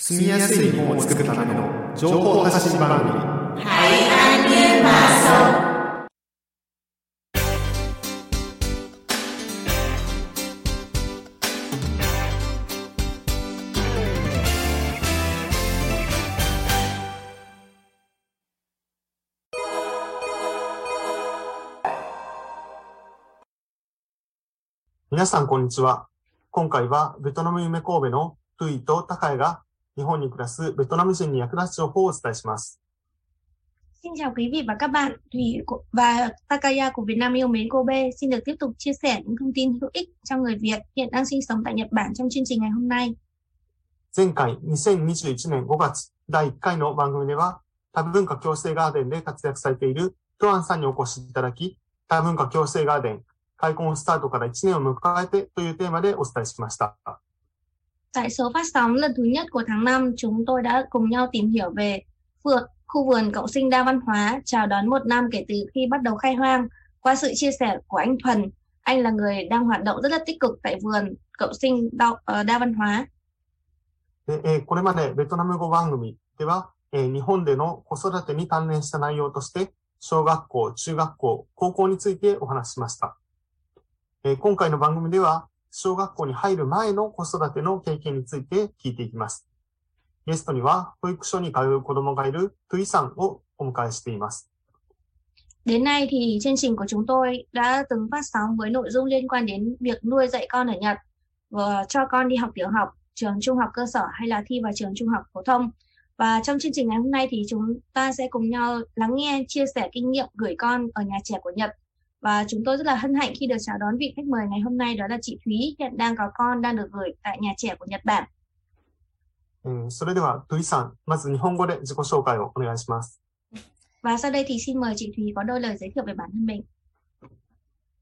住みやすい日本を作るための情報発信番組海岸ユーマーソ皆さん、こんにちは。今回は、ベトナム夢神戸のトゥイとタカイが日本に暮らすベトナム人に役立つ情報をお伝えします。Xin chào quý vị và các bạn. Thủy và Takaya của Việt Nam yêu mến Kobe xin được tiếp tục chia sẻ những thông tin hữu ích cho người Việt hiện đang sinh sống tại Nhật Bản trong chương trình ngày hôm nay. 前回2021年5月第1回の番組では多文化共生ガーデンで活躍されているトアンさんにお越しいただき多文化共生ガーデン開墾スタートから1年を迎えてというテーマでお伝えしました。Tại số phát sóng lần thứ nhất của tháng 5, chúng tôi đã cùng nhau tìm hiểu về vườn, khu vườn cộng sinh đa văn hóa chào đón một năm kể từ khi bắt đầu khai hoang. Qua sự chia sẻ của anh Thuần, anh là người đang hoạt động rất là tích cực tại vườn cộng sinh đa, uh, đa văn hóa. でえー、これまでベトナム語番組では、えー、日本での子育てに関連した内容として、小学校、中学校、高校についてお話ししました。えー、今回の番組では、 小学校に入る前の子育ての経験について聞いていきます。ゲストには、保育所に通う子供がいるトゥイさんをお迎えしています。Đến nay thì chương trình của chúng tôi đã từng phát sóng với nội dung liên quan đến việc nuôi dạy con ở Nhật, và cho con đi học tiểu học, trường trung học cơ sở hay là thi vào trường trung học phổ thông. Và trong chương trình ngày hôm nay thì chúng ta sẽ cùng nhau lắng nghe, chia sẻ kinh nghiệm gửi con ở nhà trẻ của Nhật và chúng tôi rất là hân hạnh khi được chào đón vị khách mời ngày hôm nay đó là chị Thúy hiện đang có con đang được gửi tại nhà trẻ của Nhật Bản. それでは、トゥイさん、まず日本語で自己紹介をお願いします。Và sau đây thì xin mời chị Thúy có đôi lời giới thiệu về bản thân mình.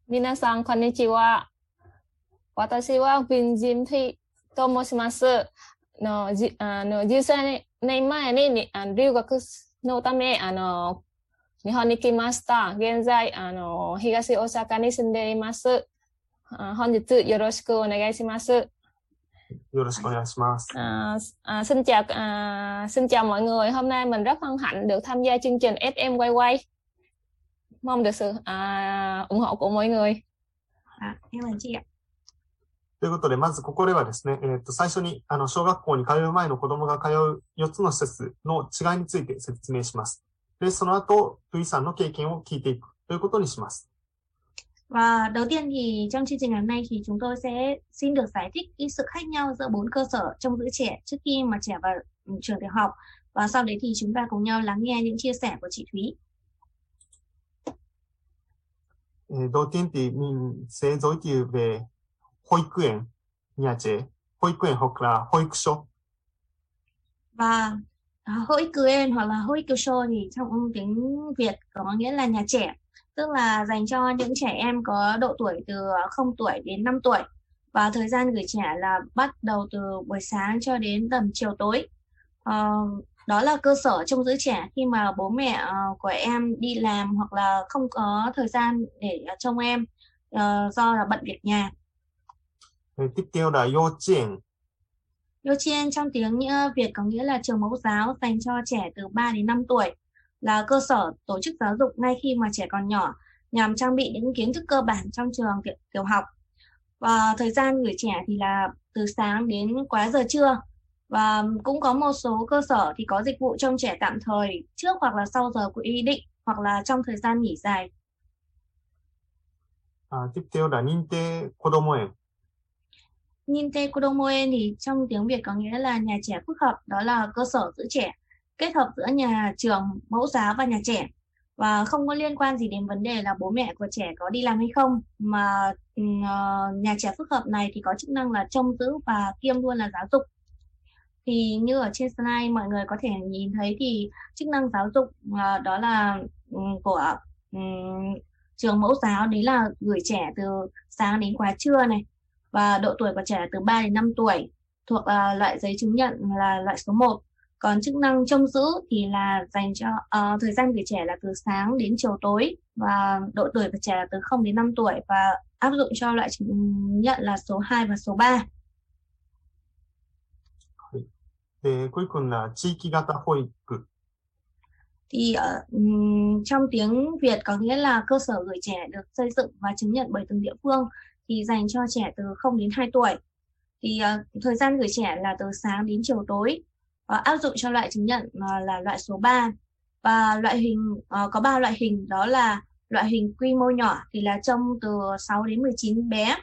皆さん、こんにちは。私はビンジンフィと申します。のじあの13年前に留学のためあの 日本に来ました。現在、あの、東大阪に住んでいます。本日、よろしくお願いします。よろしくお願いします。あ、あ、すんちゃ、あ、すんちゃ、もい。も、い。ということで、まず、ここではですね、えっ、と、最初に、あの、小学校に通う前の子供が通う4つの施設の違いについて説明します。で、その後、Thúy さんの経験を聞いていくということにします。Và đầu tiên thì trong chương trình ngày hôm nay thì chúng tôi sẽ xin được giải thích cái sự khác nhau giữa bốn cơ sở trong giữ trẻ trước khi mà trẻ vào trường tiểu học và sau đấy thì chúng ta cùng nhau lắng nghe những chia sẻ của chị Thúy. Đầu tiên thì mình sẽ giới thiệu về 保育園 nhà trẻ, 保育園 hoặc là 保育所. Và hỡi cười hoặc là hỡi kiều show thì trong tiếng Việt có nghĩa là nhà trẻ tức là dành cho những trẻ em có độ tuổi từ 0 tuổi đến 5 tuổi và thời gian gửi trẻ là bắt đầu từ buổi sáng cho đến tầm chiều tối à, đó là cơ sở trông giữ trẻ khi mà bố mẹ uh, của em đi làm hoặc là không có thời gian để uh, trông em uh, do là bận việc nhà. Tiếp theo là 幼稚園 幼稚園 trong tiếng Việt có nghĩa là trường mẫu giáo dành cho trẻ từ 3 đến 5 tuổi, là cơ sở tổ chức giáo dục ngay khi mà trẻ còn nhỏ nhằm trang bị những kiến thức cơ bản trong trường tiểu học. Và thời gian gửi trẻ thì là từ sáng đến quá giờ trưa. Và cũng có một số cơ sở thì có dịch vụ trông trẻ tạm thời trước hoặc là sau giờ của quy định hoặc là trong thời gian nghỉ dài. À, tiếp theo là 認定子ども園 Ninte Kodomoen thì trong tiếng Việt có nghĩa là nhà trẻ phức hợp, đó là cơ sở giữ trẻ, kết hợp giữa nhà trường, mẫu giáo và nhà trẻ. Và không có liên quan gì đến vấn đề là bố mẹ của trẻ có đi làm hay không mà uh, nhà trẻ phức hợp này thì có chức năng là trông giữ và kiêm luôn là giáo dục. Thì như ở trên slide mọi người có thể nhìn thấy thì chức năng giáo dục uh, đó là um, của um, trường mẫu giáo đấy là gửi trẻ từ sáng đến quá trưa này và độ tuổi của trẻ từ 3 đến 5 tuổi thuộc uh, loại giấy chứng nhận là loại số 1 còn chức năng trông giữ thì là dành cho uh, thời gian gửi trẻ là từ sáng đến chiều tối và độ tuổi của trẻ là từ 0 đến 5 tuổi và áp dụng cho loại chứng nhận là số 2 và số 3. で、cuối cùng là 地域型保育。 thì ở ừm, trong tiếng Việt có nghĩa là cơ sở gửi trẻ được xây dựng và chứng nhận bởi từng địa phương thì dành cho trẻ từ 0 đến 2 tuổi. Thì uh, thời gian gửi trẻ là từ sáng đến chiều tối. Uh, áp dụng cho loại chứng nhận uh, là loại số 3 và loại hình uh, có 3 loại hình đó là loại hình quy mô nhỏ thì là trông từ 6 đến 19 bé.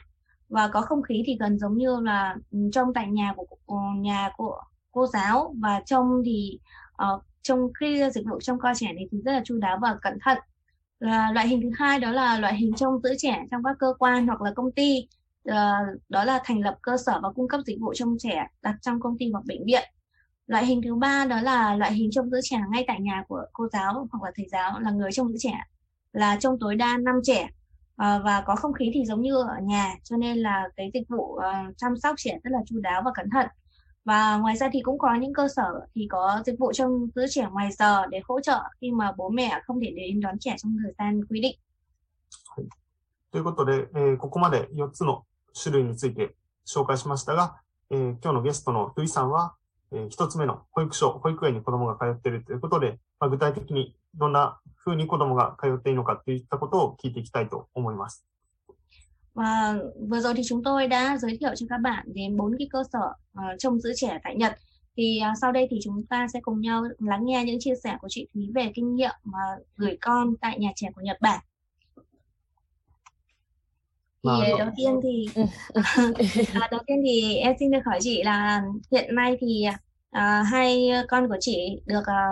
Và có không khí thì gần giống như là trong trông tại nhà của của ừ, nhà của cô giáo. Và trông thì uh, trong khi dịch vụ trông coi trẻ này thì rất là chu đáo và cẩn thận. Ờ, loại hình thứ hai đó là loại hình trong giữ trẻ trong các cơ quan hoặc là công ty. Ờ, đó là thành lập cơ sở và cung cấp dịch vụ trông trẻ đặt trong công ty hoặc bệnh viện. Loại hình thứ ba đó là loại hình trông giữ trẻ ngay tại nhà của cô giáo hoặc là thầy giáo, là người trông giữ trẻ, là trông tối đa 5 trẻ. Ờ, và có không khí thì giống như ở nhà, cho nên là cái dịch vụ chăm sóc trẻ rất là chu đáo và cẩn thận. Và ngoài ra thì cũng có những cơ sở thì có dịch vụ trông giữ trẻ ngoài giờ để hỗ trợ khi mà bố mẹ không thể đến đón trẻ trong thời gian quy định ということで、えーここまで4つの種類について紹介しましたが、えー今日のゲストのトゥイさんは、えー一つ目の保育所、保育園に子供が通っているということで、まあ、具体的にどんな風に子供が通っていいのかといったことを聞いていきたいと思います。Và vừa rồi thì chúng tôi đã giới thiệu cho các bạn đến bốn cái cơ sở ờ, trông giữ trẻ tại Nhật. Thì ờ, sau đây thì chúng ta sẽ cùng nhau lắng nghe những chia sẻ của chị Thúy về kinh nghiệm mà gửi con tại nhà trẻ của Nhật Bản. Thì Vâng. đầu tiên thì à, đầu tiên thì em xin được hỏi chị là hiện nay thì à, hai con của chị được à,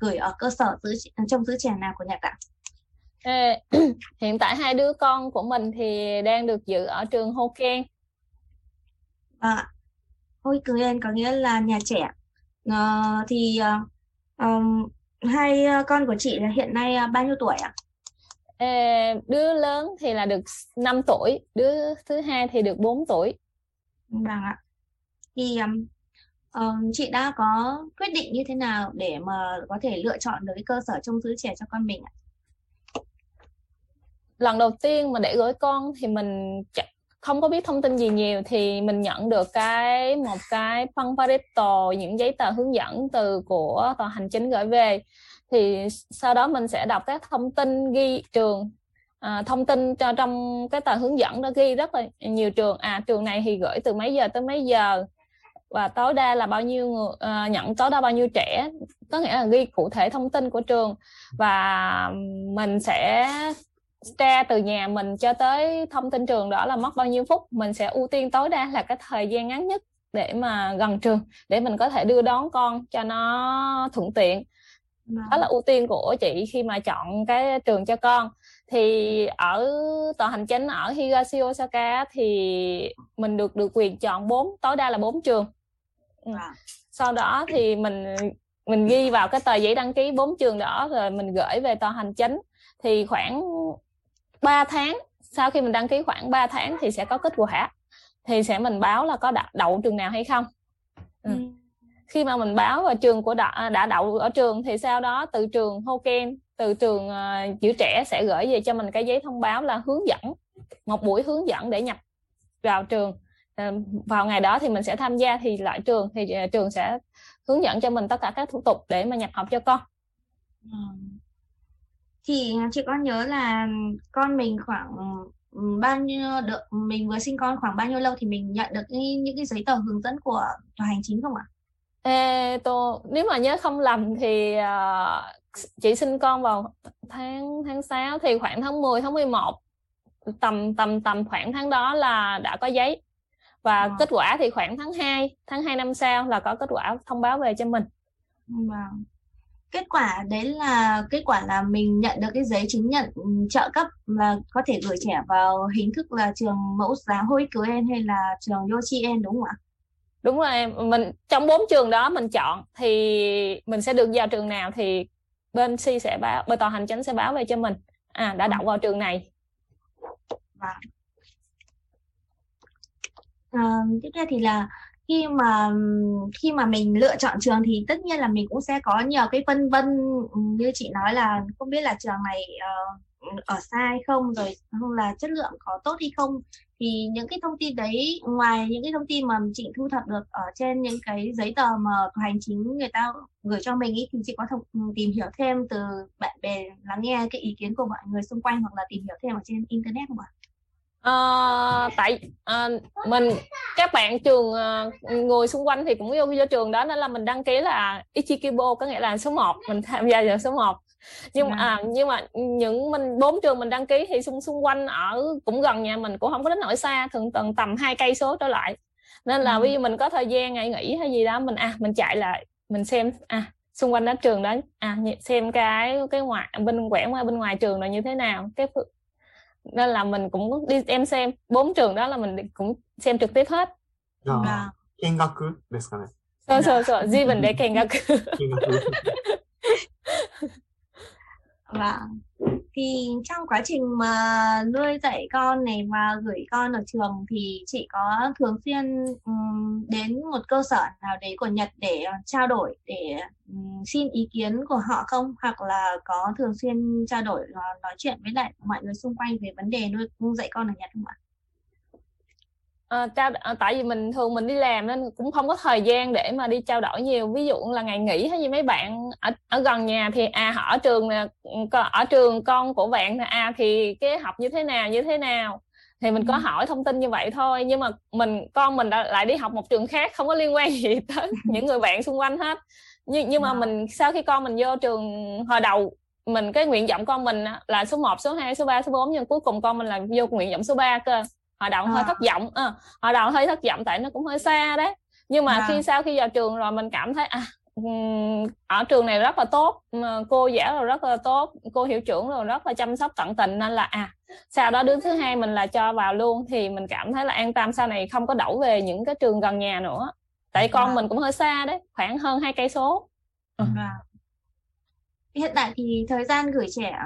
gửi ở cơ sở giữ trông giữ trẻ nào của Nhật ạ? Ê, hiện tại hai đứa con của mình thì đang được giữ ở trường Hoken À, Cường có nghĩa là nhà trẻ. Ờ, thì ờm, hai ờ, con của chị là hiện nay bao nhiêu tuổi ạ? Ê, đứa lớn thì là được 5 tuổi đứa thứ hai thì được 4 tuổi Vâng ạ. Thì ờm, ờm, chị đã có quyết định như thế nào để mà có thể lựa chọn được cái cơ sở trông giữ trẻ cho con mình ạ? Lần đầu tiên mà để gửi con thì mình ch- không có biết thông tin gì nhiều thì mình nhận được cái một cái pamparetto những giấy tờ hướng dẫn từ của tòa hành chính gửi về. Thì sau đó mình sẽ đọc các thông tin ghi trường. À, thông tin cho trong cái tờ hướng dẫn đó ghi rất là nhiều trường. À trường này thì gửi từ mấy giờ tới mấy giờ? Và tối đa là bao nhiêu người uh, nhận tối đa bao nhiêu trẻ? Có nghĩa là ghi cụ thể thông tin của trường. Và mình sẽ tra từ nhà mình cho tới thông tin trường đó là mất bao nhiêu phút mình sẽ ưu tiên tối đa là cái thời gian ngắn nhất để mà gần trường để mình có thể đưa đón con cho nó thuận tiện. Đó là ưu tiên của chị khi mà chọn cái trường cho con. Thì ở tòa hành chính ở Higashi Osaka thì mình được được quyền chọn bốn tối đa là bốn trường. Ừ. Vâng. sau đó thì mình mình ghi vào cái tờ giấy đăng ký bốn trường đó rồi mình gửi về tòa hành chính. Thì khoảng 3 tháng sau khi mình đăng ký khoảng 3 tháng thì sẽ có kết quả thì sẽ mình báo là có đậu, trường nào hay không Ừ. Ừ. khi mà mình báo vào trường của đã, đã đậu ở trường thì sau đó từ trường Hoken từ trường uh, giữ trẻ sẽ gửi về cho mình cái giấy thông báo là hướng dẫn một buổi hướng dẫn để nhập vào trường Ờ, vào ngày đó thì mình sẽ tham gia thì lại trường thì ờ, trường sẽ hướng dẫn cho mình tất cả các thủ tục để mà nhập học cho con Ừ. Thì chị có nhớ là con mình khoảng ừ, bao nhiêu được mình vừa sinh con khoảng bao nhiêu lâu thì mình nhận được những cái giấy tờ hướng dẫn của tòa hành chính không ạ? Ê, tô, nếu mà nhớ không lầm thì ờ, chị sinh con vào tháng tháng 6 thì khoảng tháng 10 tháng 11 tầm tầm tầm khoảng tháng đó là đã có giấy và Ờ. kết quả thì khoảng tháng 2 tháng 2 năm sau là có kết quả thông báo về cho mình Vâng. Kết quả đấy là kết quả là mình nhận được cái giấy chứng nhận trợ cấp là có thể gửi trẻ vào hình thức là trường mẫu giáo Hoikuen hay là trường Yochien đúng không ạ? đúng rồi em. Mình trong bốn trường đó mình chọn thì mình sẽ được vào trường nào thì bên si sẽ báo bên tòa hành chính sẽ báo về cho mình. À đã đậu vào trường này. Ờ, tiếp theo thì là khi mà khi mà mình lựa chọn trường thì tất nhiên là mình cũng sẽ có nhiều cái phân vân ừ, như chị nói là không biết là trường này uh, ở xa hay không rồi không là chất lượng có tốt hay không thì những cái thông tin đấy ngoài những cái thông tin mà chị thu thập được ở trên những cái giấy tờ mà hành chính người ta gửi cho mình ý, thì chị có thông, ừ, tìm hiểu thêm từ bạn bè lắng nghe cái ý kiến của mọi người xung quanh hoặc là tìm hiểu thêm ở trên internet không ạ? À, tại à, mình các bạn trường uh, ngồi xung quanh thì cũng yêu vô trường đó nên là mình đăng ký là Ichikibo có nghĩa là số 1 mình tham gia vào số 1 nhưng à. à nhưng mà những mình bốn trường mình đăng ký thì xung xung quanh ở cũng gần nhà mình cũng không có đến nỗi xa thường tầm tầm hai cây số trở lại nên là ừ. ví dụ mình có thời gian ngày nghỉ hay gì đó mình à mình chạy lại mình xem à xung quanh đó trường đó à xem cái cái ngoài bên quẻ ngoài bên ngoài trường là như thế nào cái nên là mình cũng đi em xem bốn trường đó là mình cũng xem trực tiếp hết. じゃあ、見学ですかね。そうそうそう、自分で見学。見学。 Vâng. Thì trong quá trình mà nuôi dạy con này và gửi con ở trường thì chị có thường xuyên um, đến một cơ sở nào đấy của Nhật để ờ, trao đổi để um, xin ý kiến của họ không hoặc là có thường xuyên trao đổi ờ, nói chuyện với lại mọi người xung quanh về vấn đề nuôi dạy con ở Nhật không ạ? À, trao à, tại vì mình thường mình đi làm nên cũng không có thời gian để mà đi trao đổi nhiều. Ví dụ là ngày nghỉ hay gì mấy bạn ở, ở gần nhà thì à họ ở trường nè ở trường con của bạn nè à thì cái học như thế nào như thế nào? Thì mình có hỏi thông tin như vậy thôi nhưng mà mình con mình đã, lại đi học một trường khác không có liên quan gì tới những người bạn xung quanh hết. Nhưng nhưng mà mình sau khi con mình vô trường hồi đầu mình cái nguyện vọng con mình là số 1, số 2, số 3, số 4 nhưng cuối cùng con mình là vô nguyện vọng số 3 cơ họ đầu à. hơi thất vọng à, họ đầu hơi thất vọng tại nó cũng hơi xa đấy nhưng mà à. khi sau khi vào trường rồi mình cảm thấy à ở trường này rất là tốt cô giáo rồi rất là tốt cô hiệu trưởng rồi rất là chăm sóc tận tình nên là à sau đó đứa thứ hai mình là cho vào luôn thì mình cảm thấy là an tâm sau này không có đổ về những cái trường gần nhà nữa tại con à. mình cũng hơi xa đấy khoảng hơn hai cây số à. hiện tại thì thời gian gửi trẻ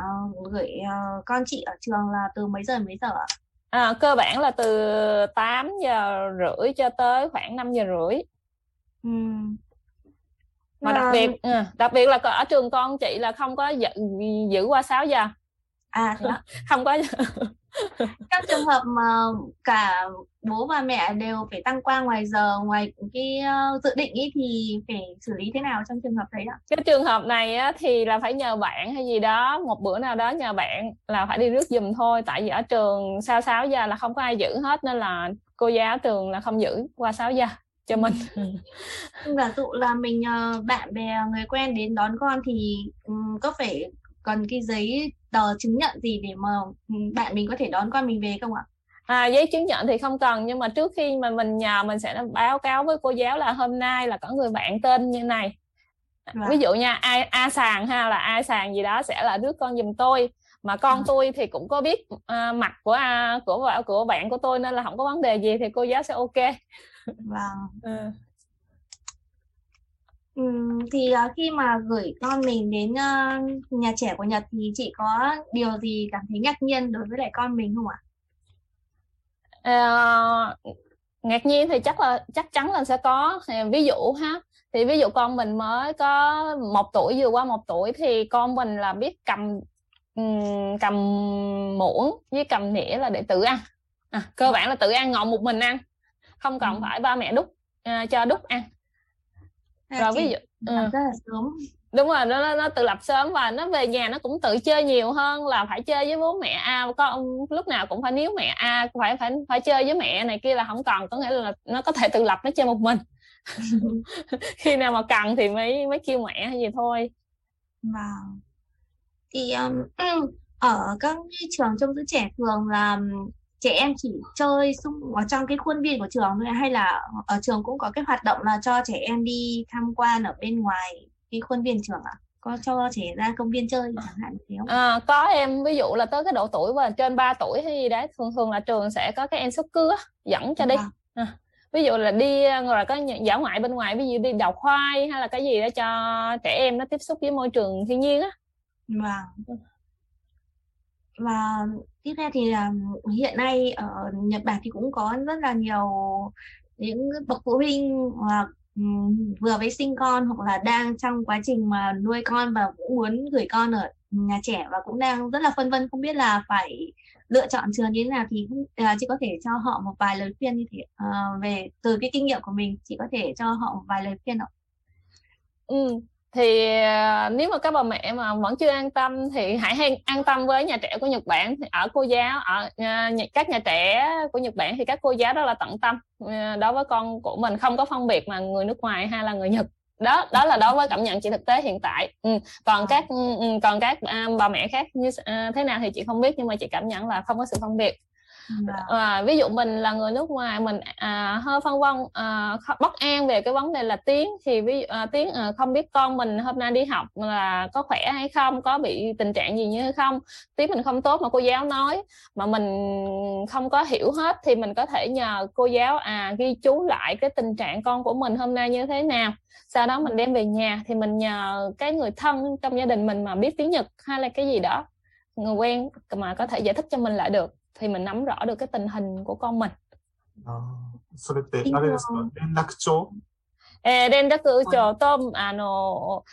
gửi uh, con chị ở trường là từ mấy giờ mấy giờ ạ À, cơ bản là từ 8 giờ rưỡi cho tới khoảng 5 giờ rưỡi. Ừ. Mà đặc biệt ừ, đặc biệt là ở trường con chị là không có giữ, giữ qua 6 giờ. À không có trong trường hợp mà cả bố và mẹ đều phải tăng qua ngoài giờ ngoài cái uh, dự định ý thì phải xử lý thế nào trong trường hợp đấy ạ? Cái trường hợp này á, thì là phải nhờ bạn hay gì đó một bữa nào đó nhờ bạn là phải đi rước giùm thôi. Tại vì ở trường sau 6 giờ là không có ai giữ hết nên là cô giáo trường là không giữ qua 6 giờ cho mình. Giả dụ là mình uh, bạn bè người quen đến đón con thì có phải còn cái giấy tờ chứng nhận gì để mà ừ, bạn mình có thể đón con mình về không ạ? À, giấy chứng nhận thì không cần nhưng mà trước khi mà mình nhờ mình sẽ báo cáo với cô giáo là hôm nay là có người bạn tên như này vâng. ví dụ nha ai a sàn ha là ai sàn gì đó sẽ là đứa con giùm tôi mà con à. tôi thì cũng có biết uh, mặt của a của của bạn của tôi nên là không có vấn đề gì thì cô giáo sẽ ok vâng ừ. Thì, à, khi mà gửi con mình đến, ơ, nhà trẻ của Nhật thì chị có điều gì cảm thấy ngạc nhiên đối với lại con mình không ạ? Ờ, ngạc nhiên thì chắc là chắc chắn là sẽ có. Ví dụ ha, thì ví dụ con mình mới có một tuổi, vừa qua một tuổi thì con mình là biết cầm, cầm muỗng với cầm nĩa là để tự ăn. À, cơ bản là tự ăn ngồi một mình ăn, không cần phải ba mẹ đút, ờ, cho đút ăn rồi ví dụ ừ. rất là sớm. Đúng rồi nó nó tự lập sớm và nó về nhà nó cũng tự chơi nhiều hơn là phải chơi với bố mẹ a. À, con lúc nào cũng phải níu mẹ a à, phải phải phải chơi với mẹ này kia là không cần có nghĩa là nó có thể tự lập nó chơi một mình. Khi nào mà cần thì mới mới kêu mẹ hay gì thôi. Vâng. Thì um, ở các trường trông giữ trẻ thường là trẻ em chỉ chơi xung ở trong cái khuôn viên của trường thôi hay là ở trường cũng có cái hoạt động là cho trẻ em đi tham quan ở bên ngoài cái khuôn viên trường ạ? À? Có cho trẻ ra công viên chơi chẳng hạn thế không? À, có em ví dụ là tới cái độ tuổi và trên 3 tuổi hay gì đấy thường thường là trường sẽ có cái em xúc cưa dẫn cho đi. À. À, ví dụ là đi rồi có dã ngoại bên ngoài ví dụ đi đào khoai hay là cái gì đó cho trẻ em nó tiếp xúc với môi trường thiên nhiên á. Vâng và tiếp theo thì là hiện nay ở Nhật Bản thì cũng có rất là nhiều những bậc phụ huynh mà ừ, vừa mới sinh con hoặc là đang trong quá trình mà nuôi con và cũng muốn gửi con ở nhà trẻ và cũng đang rất là phân vân không biết là phải lựa chọn trường như thế nào thì uh, chị có thể cho họ một vài lời khuyên như thế uh, về từ cái kinh nghiệm của mình chị có thể cho họ một vài lời khuyên ạ Ừ, thì uh, nếu mà các bà mẹ mà vẫn chưa an tâm thì hãy hay an tâm với nhà trẻ của Nhật Bản ở cô giáo ở uh, các nhà trẻ của Nhật Bản thì các cô giáo rất là tận tâm uh, đối với con của mình không có phân biệt mà người nước ngoài hay là người Nhật đó đó là đối với cảm nhận chị thực tế hiện tại ừ. còn à. các ừ, ừ, còn các à, bà mẹ khác như à, thế nào thì chị không biết nhưng mà chị cảm nhận là không có sự phân biệt à, ví dụ mình là người nước ngoài mình à, hơi phân vân à, bất an về cái vấn đề là tiếng thì ví à, tiếng à, không biết con mình hôm nay đi học là có khỏe hay không có bị tình trạng gì như hay không tiếng mình không tốt mà cô giáo nói mà mình không có hiểu hết thì mình có thể nhờ cô giáo à ghi chú lại cái tình trạng con của mình hôm nay như thế nào. Sau đó mình đem về nhà thì mình nhờ cái người thân trong gia đình mình mà biết tiếng nhật hay là cái gì đó người quen mà có thể giải thích cho mình lại được thì mình nắm rõ được cái tình hình của con mình あそれってあれですか連絡帳えー、連絡帳と、あの、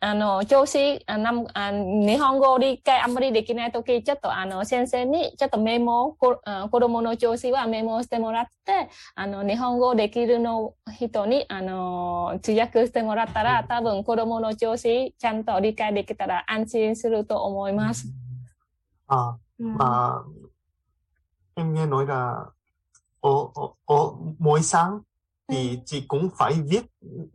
あの、調子、あなあ日本語理解あんまりできないとき、ちょっとあの、先生にちょっとメモ、こあ子供の調子はメモしてもらって、あの、日本語できるの人に、あの、通訳してもらったら、多分子供の調子ちゃんと理解できたら安心すると思います。 à, ừ. mà em nghe nói là ở, ở, ở mỗi sáng thì ừ. chị cũng phải viết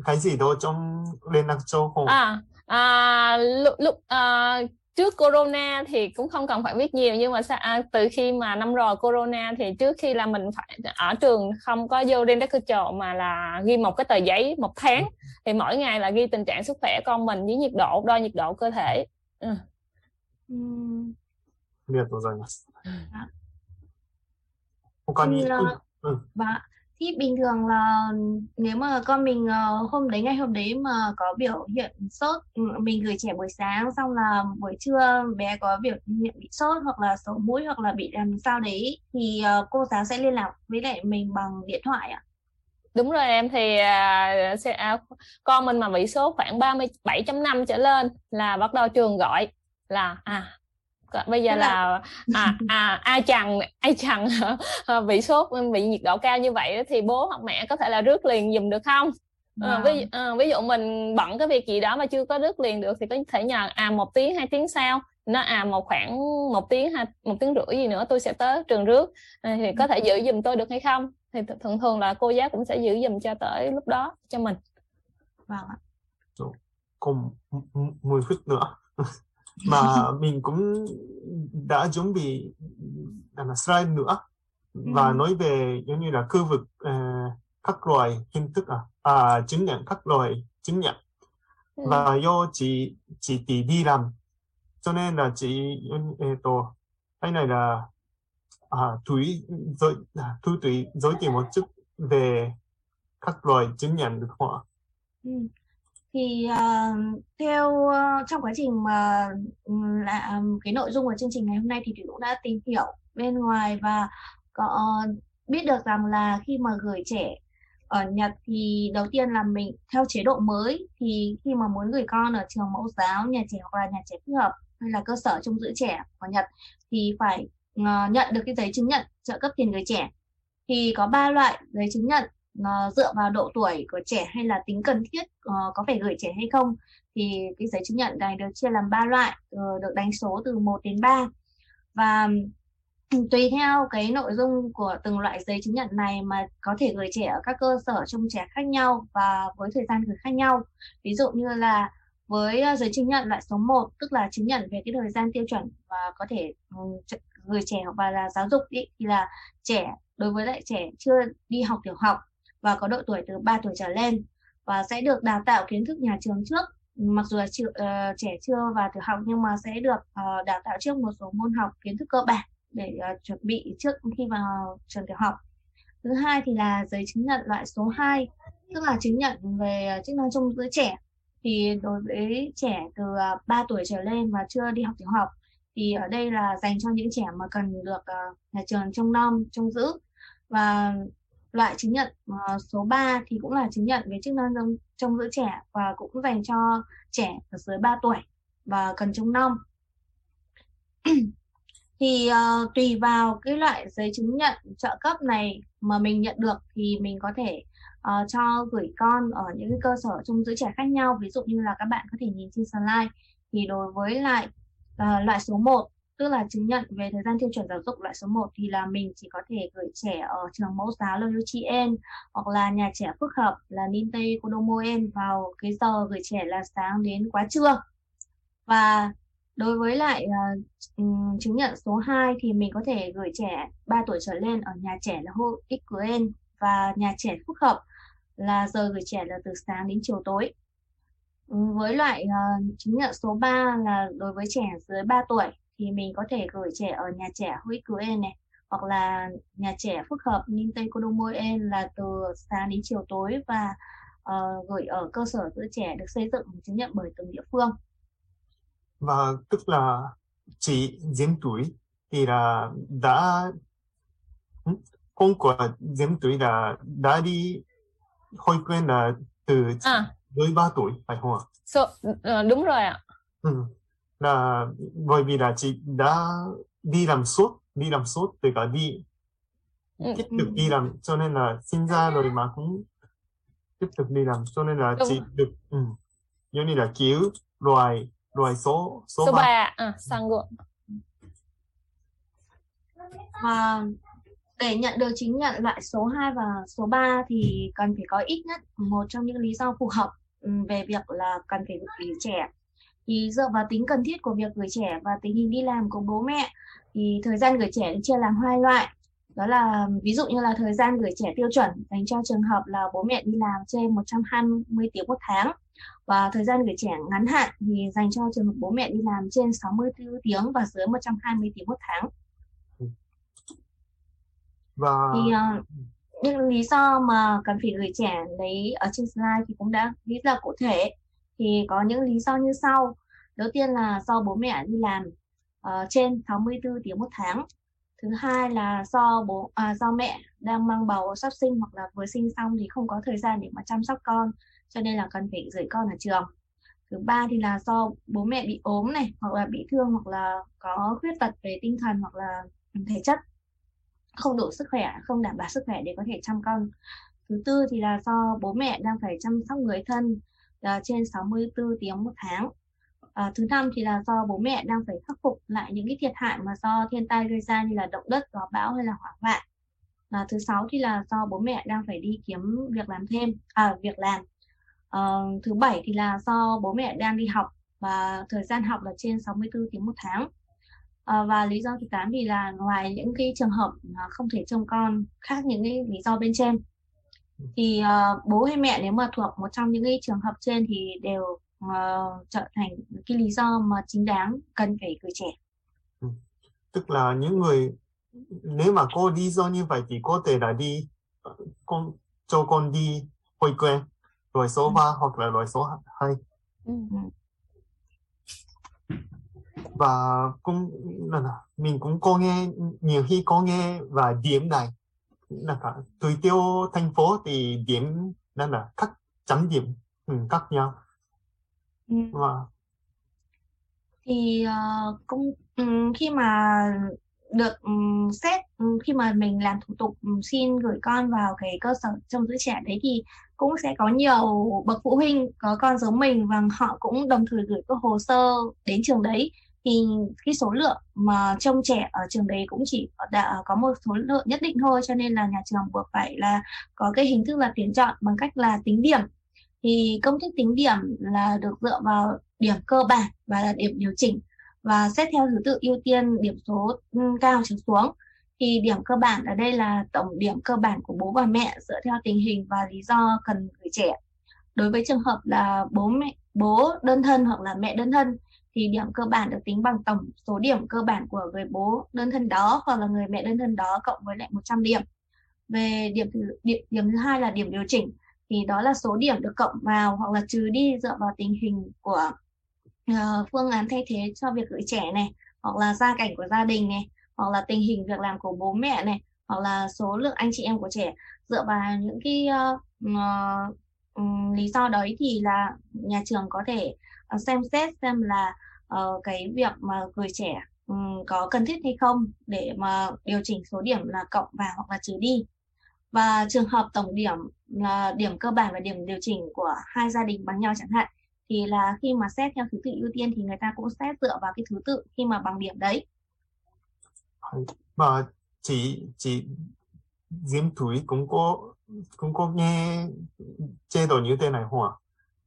cái gì đó trong lên Lạc Châu không? À, à lúc lúc à, trước corona thì cũng không cần phải viết nhiều nhưng mà sao, à, từ khi mà năm rồi corona thì trước khi là mình phải ở trường không có vô đến chợ mà là ghi một cái tờ giấy một tháng ừ. thì mỗi ngày là ghi tình trạng sức khỏe con mình với nhiệt độ đo nhiệt độ cơ thể ừ. ừ. ありがとうございます。他に、thì, uh, ừ. và thì bình thường là nếu mà con mình uh, hôm đấy ngày hôm đấy mà có biểu hiện sốt ừ, mình gửi trẻ buổi sáng xong là buổi trưa bé có biểu hiện bị sốt hoặc là sổ mũi hoặc là bị làm sao đấy thì uh, cô giáo sẽ liên lạc với lại mình bằng điện thoại ạ đúng rồi em thì uh, sẽ, uh, con mình mà bị số khoảng 37.5 trở lên là bắt đầu trường gọi là à bây giờ là à à ai chằn ai chằn bị sốt bị nhiệt độ cao như vậy thì bố hoặc mẹ có thể là rước liền dùm được không? À, ví, à, ví dụ mình bận cái việc gì đó mà chưa có rước liền được thì có thể nhờ à một tiếng hai tiếng sau. Nó à một khoảng một tiếng hai một tiếng rưỡi gì nữa tôi sẽ tới trường rước. À, thì có thể giữ dùm tôi được hay không? Thì thường thường là cô giáo cũng sẽ giữ dùm cho tới lúc đó cho mình. Vâng ạ. Còn 10 phút nữa mà mình cũng đã chuẩn bị là slide nữa và ừ. nói về giống như là khu vực uh, các loại hình thức à, à chứng nhận các loại chứng nhận ừ. và do chị chị tỷ đi làm cho nên là chị eh, to cái này là à, thúy giới thu tùy giới thiệu một chút về các loại chứng nhận được không ạ? Ừ thì uh, theo uh, trong quá trình mà um, là ờ, cái nội dung của chương trình ngày hôm nay thì thủy cũng đã tìm hiểu bên ngoài và có biết được rằng là khi mà gửi trẻ ở Nhật thì đầu tiên là mình theo chế độ mới thì khi mà muốn gửi con ở trường mẫu giáo nhà trẻ hoặc là nhà trẻ phức hợp hay là cơ sở trông giữ trẻ của Nhật thì phải uh, nhận được cái giấy chứng nhận trợ cấp tiền gửi trẻ. Thì có ba loại giấy chứng nhận uh, dựa vào độ tuổi của trẻ hay là tính cần thiết uh, có phải gửi trẻ hay không thì cái giấy chứng nhận này được chia làm ba loại uh, được đánh số từ 1 đến 3 và tùy theo cái nội dung của từng loại giấy chứng nhận này mà có thể gửi trẻ ở các cơ sở trông trẻ khác nhau và với thời gian gửi khác nhau. Ví dụ như là với giấy chứng nhận loại số 1 tức là chứng nhận về cái thời gian tiêu chuẩn và có thể gửi trẻ và là giáo dục ý, thì là trẻ đối với lại trẻ chưa đi học tiểu học và có độ tuổi từ 3 tuổi trở lên và sẽ được đào tạo kiến thức nhà trường trước. Mặc dù là chưa, uh, ờ, trẻ chưa vào tiểu học nhưng mà sẽ được uh, đào tạo trước một số môn học kiến thức cơ bản để uh, chuẩn bị trước khi vào trường tiểu học. Thứ hai thì là giấy chứng nhận loại số 2 tức là chứng nhận về chức năng trông giữ trẻ. Thì đối với trẻ từ 3 tuổi trở lên và chưa đi học tiểu học thì ở đây là dành cho những trẻ mà cần được uh, nhà trường trông nom trông giữ. Và loại chứng nhận uh, số 3 thì cũng là chứng nhận về chức năng trong, trong giữ trẻ và cũng dành cho trẻ ở dưới 3 tuổi và cần trông nom. Thì uh, tùy vào cái loại giấy chứng nhận trợ cấp này mà mình nhận được thì mình có thể uh, cho gửi con ở những cơ sở trông giữ trẻ khác nhau. Ví dụ như là các bạn có thể nhìn trên slide. Thì đối với lại uh, loại số 1 tức là chứng nhận về thời gian tiêu chuẩn giáo dục loại số 1 thì là mình chỉ có thể gửi trẻ ở trường mẫu giáo Loyochien hoặc là nhà trẻ phức hợp là Ninte Kodomoen vào cái giờ gửi trẻ là sáng đến quá trưa. Và đối với lại uh, chứng nhận số 2 thì mình có thể gửi trẻ 3 tuổi trở lên ở nhà trẻ là Hoikuen và nhà trẻ phức hợp là giờ gửi trẻ là từ sáng đến chiều tối. Với loại uh, ờ, chứng nhận số 3 là đối với trẻ dưới 3 tuổi thì mình có thể gửi trẻ ở nhà trẻ Huikuren này hoặc là nhà trẻ phức hợp Nintei Kodomoen là từ sáng đến chiều tối và uh, gửi ở cơ sở giữ trẻ được xây dựng chứng nhận bởi từng địa phương. Và tức là chị dưới tuổi thì là đã không có dưới tuổi là đã đi hội quyền là từ À, dưới 3 tuổi phải không ạ? so, ờ, đúng rồi ạ. Ừ. Là bởi vì là chị đã đi làm suốt, đi làm suốt từ cả đi Ừ, tiếp tục đi làm cho nên là sinh ra rồi mà cũng tiếp tục đi làm cho nên là Đúng. chị được ừ. giống như là cứu loài loài số số, Số ba 3 à, sang gọn. Và để nhận được chứng nhận loại số 2 và số 3 thì cần phải có ít nhất một trong những lý do phù hợp ừ, về việc là cần phải gửi trẻ. Thì dựa vào tính cần thiết của việc gửi trẻ và tình hình đi làm của bố mẹ thì thời gian gửi trẻ được chia làm hai loại. Đó là ví dụ như là thời gian gửi trẻ tiêu chuẩn dành cho trường hợp là bố mẹ đi làm trên 120 tiếng một tháng và thời gian gửi trẻ ngắn hạn thì dành cho trường hợp bố mẹ đi làm trên 64 tiếng và dưới 120 tiếng một tháng. và thì uh, những lý do mà cần phải gửi trẻ lấy ở trên slide thì cũng đã lý là cụ thể thì có những lý do như sau. Đầu tiên là do bố mẹ đi làm uh, trên 64 tiếng một tháng. Thứ hai là do bố à, do mẹ đang mang bầu sắp sinh hoặc là vừa sinh xong thì không có thời gian để mà chăm sóc con cho nên là cần phải gửi con ở trường. Thứ ba thì là do bố mẹ bị ốm này hoặc là bị thương hoặc là có khuyết tật về tinh thần hoặc là thể chất không đủ sức khỏe không đảm bảo sức khỏe để có thể chăm con. Thứ tư thì là do bố mẹ đang phải chăm sóc người thân là trên 64 tiếng một tháng. À, thứ năm thì là do bố mẹ đang phải khắc phục lại những cái thiệt hại mà do thiên tai gây ra như là động đất gió bão hay là hỏa hoạn. À, thứ sáu thì là do bố mẹ đang phải đi kiếm việc làm thêm à việc làm. À, thứ bảy thì là do bố mẹ đang đi học và thời gian học là trên 64 tiếng một tháng. À, và lý do thứ 8 thì là ngoài những cái trường hợp không thể trông con khác những cái lý do bên trên thì uh, bố hay mẹ nếu mà thuộc một trong những cái trường hợp trên thì đều uh, trở thành cái lý do mà chính đáng cần phải gửi trẻ. tức là những người nếu mà có lý do như vậy thì có thể là đi ờ, con cho con đi hội quyền loại số Ừ. 3 hoặc là loại số 2 Ừ. và cũng là mình cũng có nghe nhiều khi có nghe và điểm này là cả tùy theo thành phố thì điểm là là các chấm điểm ừ, khác nhau Ừ. và thì uh, khi mà được ừm, xét khi mà mình làm thủ tục xin gửi con vào cái cơ sở trông giữ trẻ đấy thì cũng sẽ có nhiều bậc phụ huynh có con giống mình và họ cũng đồng thời gửi cái hồ sơ đến trường đấy thì cái số lượng mà trông trẻ ở trường đấy cũng chỉ đã có một số lượng nhất định thôi, cho nên là nhà trường buộc phải là có cái hình thức là tuyển chọn bằng cách là tính điểm. Thì công thức tính điểm là được dựa vào điểm cơ bản và là điểm điều chỉnh và xét theo thứ tự ưu tiên điểm số ừ, cao trở xuống. Thì điểm cơ bản, ở đây là tổng điểm cơ bản của bố và mẹ dựa theo tình hình và lý do cần gửi trẻ. Đối với trường hợp là bố mẹ, bố đơn thân hoặc là mẹ đơn thân thì điểm cơ bản được tính bằng tổng số điểm cơ bản của người bố đơn thân đó hoặc là người mẹ đơn thân đó cộng với lại 100 điểm. Về điểm thứ, điểm, điểm thứ hai là điểm điều chỉnh. Thì đó là số điểm được cộng vào hoặc là trừ đi dựa vào tình hình của uh, phương án thay thế cho việc gửi trẻ này hoặc là gia cảnh của gia đình này hoặc là tình hình việc làm của bố mẹ này hoặc là số lượng anh chị em của trẻ. Dựa vào những cái uh, uh, um, lý do đấy thì là nhà trường có thể Ờ, xem xét xem là uh, cái việc mà gửi trẻ um, có cần thiết hay không để mà điều chỉnh số điểm là cộng vào hoặc là trừ đi và trường hợp tổng điểm là điểm cơ bản và điểm điều chỉnh của hai gia đình bằng nhau chẳng hạn thì là khi mà xét theo thứ tự ưu tiên thì người ta cũng xét dựa vào cái thứ tự khi mà bằng điểm đấy và chị chị Diễm Thúy cũng có cũng có nghe chế độ như thế này không ạ?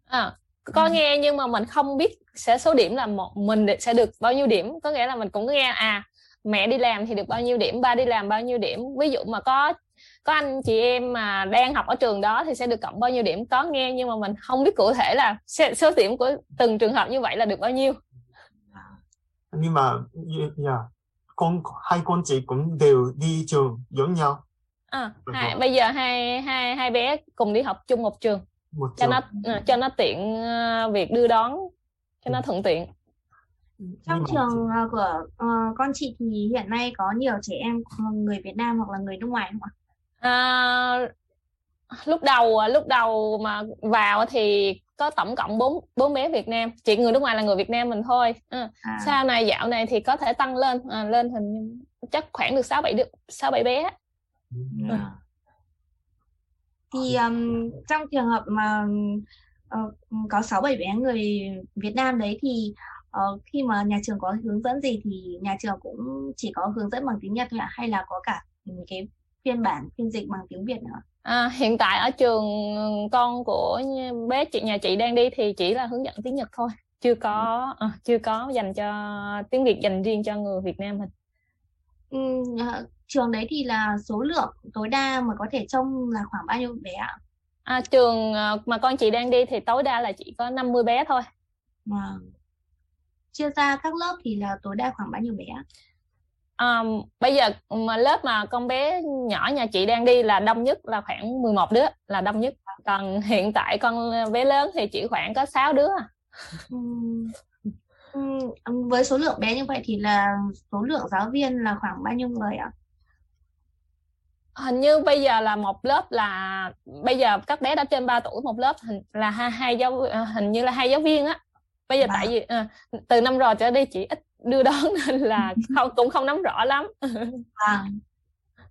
À, có nghe nhưng mà mình không biết sẽ số điểm là một mình sẽ được bao nhiêu điểm. Có nghĩa là mình cũng nghe à mẹ đi làm thì được bao nhiêu điểm ba đi làm bao nhiêu điểm. Ví dụ mà có có anh chị em mà đang học ở trường đó thì sẽ được cộng bao nhiêu điểm. Có nghe nhưng mà mình không biết cụ thể là số điểm của từng trường hợp như vậy là được bao nhiêu. Nhưng mà yeah, con hai con chị cũng đều đi trường giống nhau. À, hai, bây giờ hai hai hai bé cùng đi học chung một trường một cho nó ờ, cho nó tiện ờ, việc đưa đón cho nó thuận tiện. Trong Nhưng mà trường ờ, của ờ, con chị thì hiện nay có nhiều trẻ em người Việt Nam hoặc là người nước ngoài không ạ? à, lúc đầu lúc đầu mà vào thì có tổng cộng bốn bốn bé Việt Nam. Chỉ người nước ngoài là người Việt Nam mình thôi. À, À, sau này dạo này thì có thể tăng lên à, lên hình chắc khoảng được sáu bảy được sáu bảy bé. À. Thì ừm, trong trường hợp mà ờ, có 6 7 bé người Việt Nam đấy thì ờ, khi mà nhà trường có hướng dẫn gì thì nhà trường cũng chỉ có hướng dẫn bằng tiếng Nhật thôi ạ hay là có cả cái phiên bản phiên dịch bằng tiếng Việt nữa? à, hiện tại ở trường con của bé chị nhà chị đang đi thì chỉ là hướng dẫn tiếng Nhật thôi chưa có à, chưa có dành cho tiếng Việt dành riêng cho người Việt Nam mình trường đấy thì là số lượng tối đa mà có thể trông là khoảng bao nhiêu bé ạ? à, trường ờ, mà con chị đang đi thì tối đa là chỉ có 50 bé thôi Mà chia ra các lớp thì là tối đa khoảng bao nhiêu bé? ạ? à, bây giờ mà lớp mà con bé nhỏ nhà chị đang đi là đông nhất là khoảng 11 đứa là đông nhất còn hiện tại con bé lớn thì chỉ khoảng có 6 đứa à Ừm, ừm, với số lượng bé như vậy thì là số lượng giáo viên là khoảng bao nhiêu người ạ? hình như bây giờ là một lớp là bây giờ các bé đã trên 3 tuổi một lớp hình là hai, hai giáo à, hình như là hai giáo viên á bây giờ Wow. tại vì à, từ năm rồi trở đi chị ít đưa đón nên là không cũng không nắm rõ lắm À,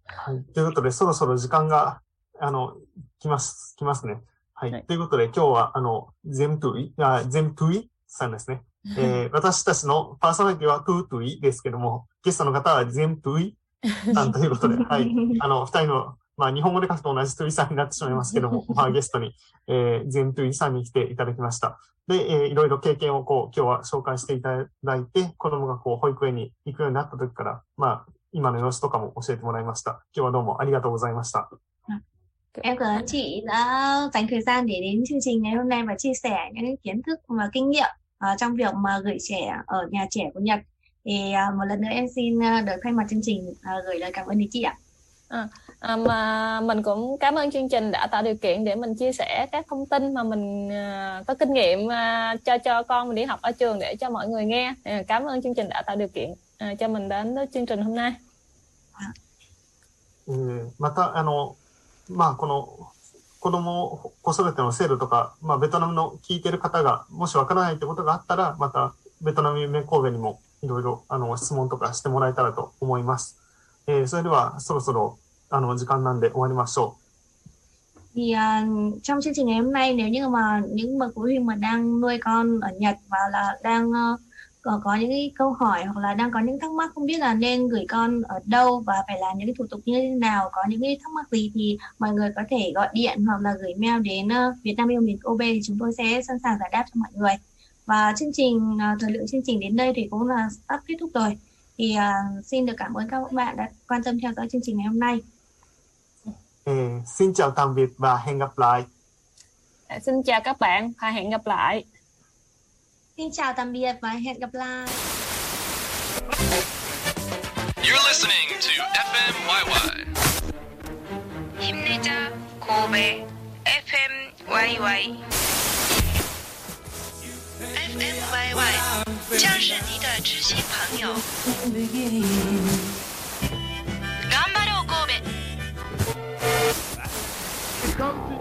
はい。ということで、そろそろ時間が、あの、来ます、来ますね。はい。はいということで、今日は、あの、ゼムトゥイ、あ、ゼムトゥイさんですね。 えー 私たちのパーソナリティはトゥートゥイですけども、ゲストの方はゼムトゥイさんということで、はい。あの、二人の、まあ、日本語で書くと同じトゥイさんになってしまいますけども、まあ、ゲストに、えー、ゼムトゥイさんに来ていただきました。で、えーいろいろ経験をこう、今日は紹介していただいて、子供がこう、保育園に行くようになった時から、まあ、今の様子とかも教えてもらいました。今日はどうもありがとうございました。em cảm ơn chị đã dành thời gian để đến chương trình ngày hôm nay và chia sẻ những kiến thức và kinh nghiệm ờ, trong việc mà gửi trẻ ở nhà trẻ của Nhật. Thì ờ, một lần nữa em xin ờ, được thay mặt chương trình ờ, gửi lời cảm ơn đến chị ạ. à, mà mình cũng cảm ơn chương trình đã tạo điều kiện để mình chia sẻ các thông tin mà mình à, có kinh nghiệm à, cho cho con mình đi học ở trường để cho mọi người nghe à, cảm ơn chương trình đã tạo điều kiện à, cho mình đến với chương trình hôm nay えーまた、あの、まあ、この、 子供、子育ての制度とか、まあ、ベトナムの聞いてる方が、もしわからないってことがあったら、また、ベトナム夢神戸にもいろいろ、あの、質問とかしてもらえたらと思います。えーそれでは、そろそろ、あの、時間なんで終わりましょう Thì ờ, trong chương trình ngày hôm nay nếu như mà những bậc phụ huynh mà đang nuôi con ở Nhật và là đang ờ, có, có những cái câu hỏi hoặc là đang có những thắc mắc không biết là nên gửi con ở đâu và phải làm những cái thủ tục như thế nào, có những cái thắc mắc gì thì mọi người có thể gọi điện hoặc là gửi mail đến ờ, Việt Nam yêu miền OB thì chúng tôi sẽ sẵn sàng giải đáp cho mọi người. Và chương trình ờ, thời lượng chương trình đến đây thì cũng là sắp kết thúc rồi. Thì ờ, xin được cảm ơn các bạn đã quan tâm theo dõi chương trình ngày hôm nay. う。えー、xin chào tạm biệt và hẹn gặp lại. à, xin chào các bạn và hẹn gặp lại Xin chào tạm biệt và hẹn gặp lại. You're listening to FMYY. 힘내자 고베 FMYY FMYY 将是你的知心朋友。頑張ろう神戸。